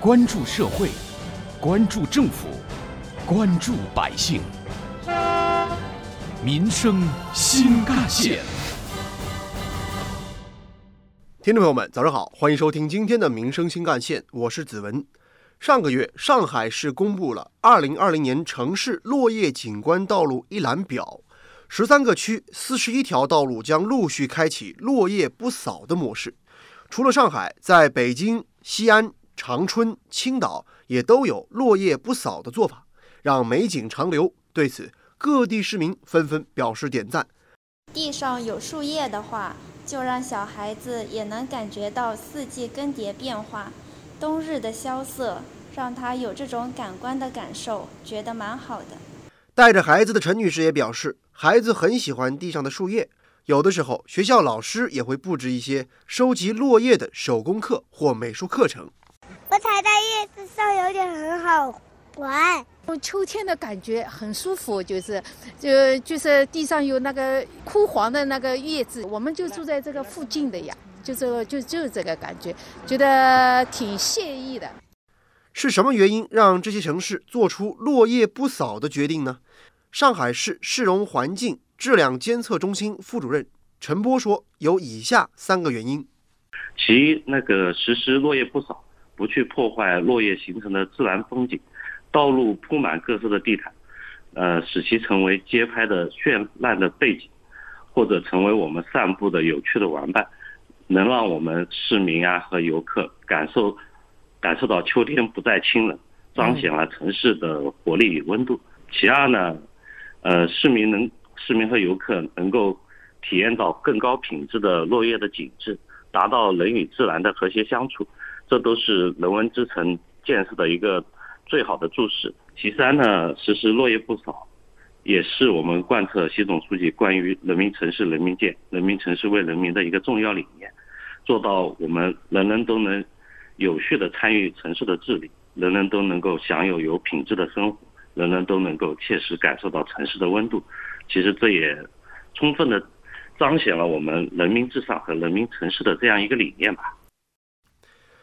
关注社会，关注政府，关注百姓，民生新干线。听众朋友们，早上好，欢迎收听今天的《民生新干线》，我是子文。上个月，上海市公布了2020年城市落叶景观道路一览表，十三个区、四十一条道路将陆续开启落叶不扫的模式。除了上海，在北京、西安、长春、青岛也都有落叶不扫的做法，让美景长留。对此，各地市民纷纷表示点赞。地上有树叶的话，就让小孩子也能感觉到四季更迭变化，冬日的萧瑟，让他有这种感官的感受，觉得蛮好的。带着孩子的陈女士也表示，孩子很喜欢地上的树叶。有的时候，学校老师也会布置一些收集落叶的手工课或美术课程。我踩在叶子上有点很好玩，秋天的感觉很舒服，就是就就是地上有那个枯黄的那个叶子。我们就住在这个附近的呀，就是就就是这个感觉，觉得挺惬意的。是什么原因让这些城市做出落叶不扫的决定呢？上海市市容环境。质量监测中心副主任陈波说：“有以下三个原因：其一，那个实施落叶不扫，不去破坏落叶形成的自然风景，道路铺满各色的地毯，呃，使其成为街拍的绚烂的背景，或者成为我们散步的有趣的玩伴，能让我们市民啊和游客感受感受到秋天不再清冷，彰显了城市的活力与温度。其二呢，呃，市民能。”市民和游客能够体验到更高品质的落叶的景致，达到人与自然的和谐相处，这都是人文之城建设的一个最好的注释。其三呢，实施落叶不扫，也是我们贯彻习总书记关于人民城市人民建、人民城市为人民的一个重要理念，做到我们人人都能有序的参与城市的治理，人人都能够享有有品质的生活，人人都能够切实感受到城市的温度。其实这也充分的彰显了我们人民至上和人民城市的这样一个理念吧。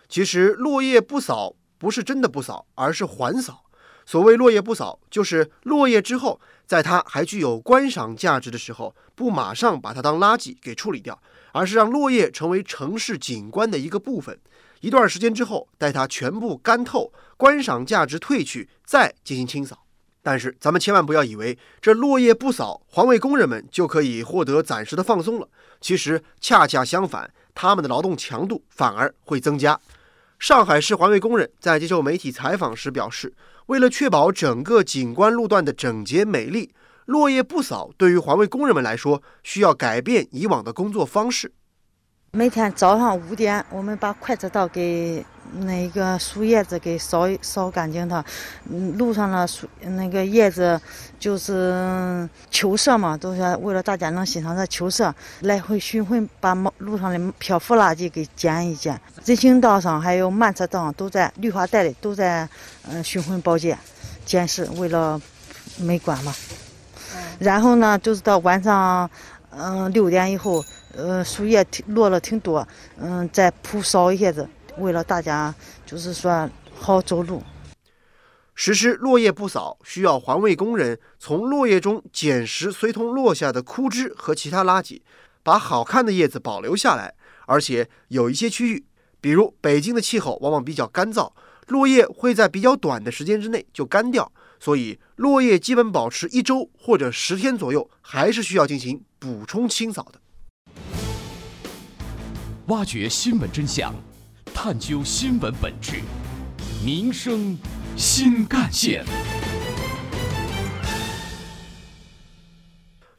其实落叶不扫不是真的不扫，而是缓扫。所谓落叶不扫，就是落叶之后，在它还具有观赏价值的时候，不马上把它当垃圾给处理掉，而是让落叶成为城市景观的一个部分。一段时间之后，待它全部干透，观赏价值褪去，再进行清扫。但是咱们千万不要以为这落叶不扫，环卫工人们就可以获得暂时的放松了。其实恰恰相反，他们的劳动强度反而会增加。上海市环卫工人在接受媒体采访时表示，为了确保整个景观路段的整洁美丽，落叶不扫对于环卫工人们来说，需要改变以往的工作方式。每天早上五点，我们把快车道给。那个树叶子给扫扫干净它，嗯，路上的树那个叶子就是秋色嘛，都是为了大家能欣赏这秋色，来回巡回把路上的漂浮垃圾给捡一捡。人行道上还有慢车道上都在绿化带里都在嗯巡回保洁、监视，为了美观嘛。然后呢，就是到晚上嗯六点以后，呃树叶挺落了挺多，嗯再铺扫一下子。为了大家，就是说好走路。实施落叶不扫，需要环卫工人从落叶中捡拾随同落下的枯枝和其他垃圾，把好看的叶子保留下来。而且有一些区域，比如北京的气候往往比较干燥，落叶会在比较短的时间之内就干掉，所以落叶基本保持一周或者十天左右，还是需要进行补充清扫的。挖掘新闻真相。探究新闻本质，民生新干线。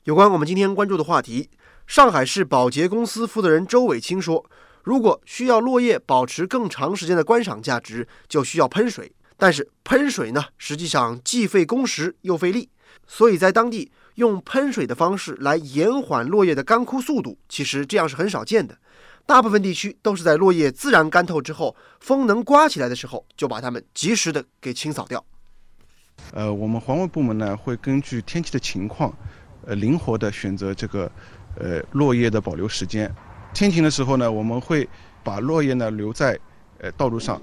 有关我们今天关注的话题，上海市保洁公司负责人周伟清说：“如果需要落叶保持更长时间的观赏价值，就需要喷水。但是喷水呢，实际上既费工时又费力，所以在当地用喷水的方式来延缓落叶的干枯速度，其实这样是很少见的。”大部分地区都是在落叶自然干透之后，风能刮起来的时候，就把它们及时的给清扫掉。呃，我们环卫部门呢会根据天气的情况，呃，灵活的选择这个呃落叶的保留时间。天晴的时候呢，我们会把落叶呢留在呃道路上。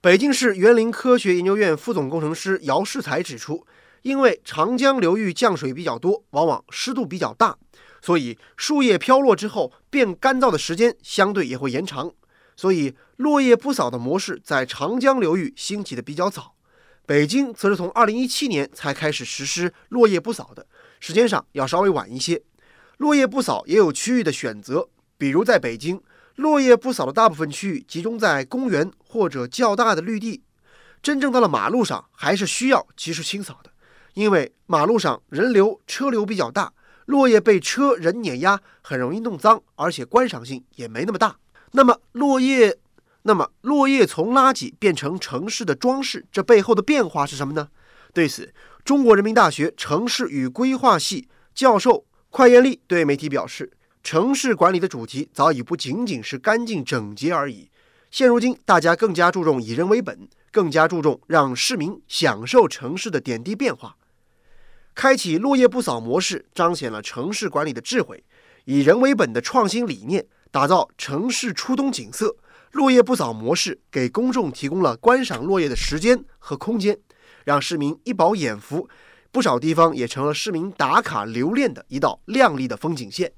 北京市园林科学研究院副总工程师姚世才指出，因为长江流域降水比较多，往往湿度比较大，所以树叶飘落之后变干燥的时间相对也会延长。所以落叶不扫的模式在长江流域兴起的比较早，北京则是从2017年才开始实施落叶不扫的，时间上要稍微晚一些。落叶不扫也有区域的选择，比如在北京，落叶不扫的大部分区域集中在公园或者较大的绿地，真正到了马路上还是需要及时清扫的，因为马路上人流车流比较大，落叶被车人碾压很容易弄脏，而且观赏性也没那么大。那么落叶，那么落叶从垃圾变成城市的装饰，这背后的变化是什么呢？对此，中国人民大学城市与规划系教授快艳丽对媒体表示，城市管理的主题早已不仅仅是干净整洁而已，现如今大家更加注重以人为本，更加注重让市民享受城市的点滴变化。开启落叶不扫模式，彰显了城市管理的智慧，以人为本的创新理念。打造城市初冬景色，落叶不扫模式给公众提供了观赏落叶的时间和空间，让市民一饱眼福。不少地方也成了市民打卡留恋的一道亮丽的风景线。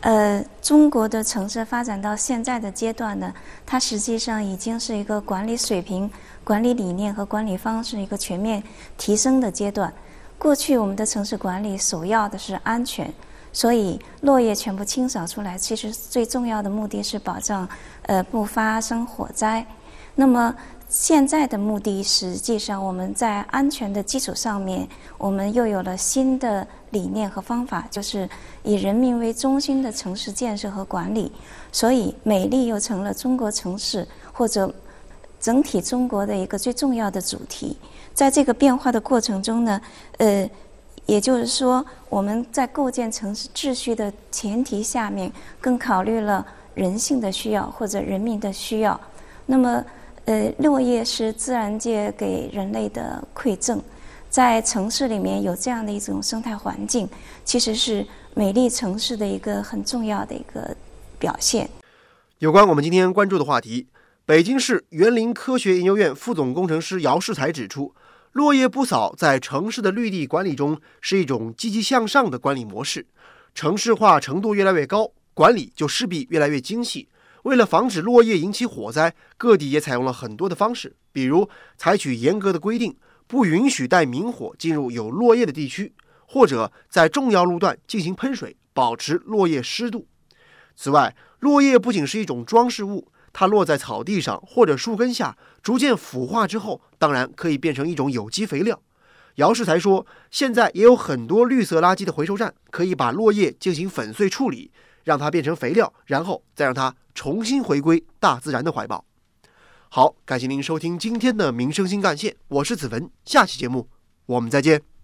呃，中国的城市发展到现在的阶段呢，它实际上已经是一个管理水平、管理理念和管理方式一个全面提升的阶段。过去我们的城市管理首要的是安全。所以落叶全部清扫出来，其实最重要的目的是保障，呃，不发生火灾。那么现在的目的，实际上我们在安全的基础上面，我们又有了新的理念和方法，就是以人民为中心的城市建设和管理。所以美丽又成了中国城市或者整体中国的一个最重要的主题。在这个变化的过程中呢，呃。也就是说，我们在构建城市秩序的前提下面，更考虑了人性的需要或者人民的需要。那么，呃，落叶是自然界给人类的馈赠，在城市里面有这样的一种生态环境，其实是美丽城市的一个很重要的一个表现。有关我们今天关注的话题，北京市园林科学研究院副总工程师姚世才指出。落叶不扫在城市的绿地管理中是一种积极向上的管理模式。城市化程度越来越高，管理就势必越来越精细。为了防止落叶引起火灾，各地也采用了很多的方式，比如采取严格的规定，不允许带明火进入有落叶的地区，或者在重要路段进行喷水，保持落叶湿度。此外，落叶不仅是一种装饰物。它落在草地上或者树根下，逐渐腐化之后，当然可以变成一种有机肥料。姚世才说，现在也有很多绿色垃圾的回收站，可以把落叶进行粉碎处理，让它变成肥料，然后再让它重新回归大自然的怀抱。好，感谢您收听今天的民生新干线，我是子文，下期节目我们再见。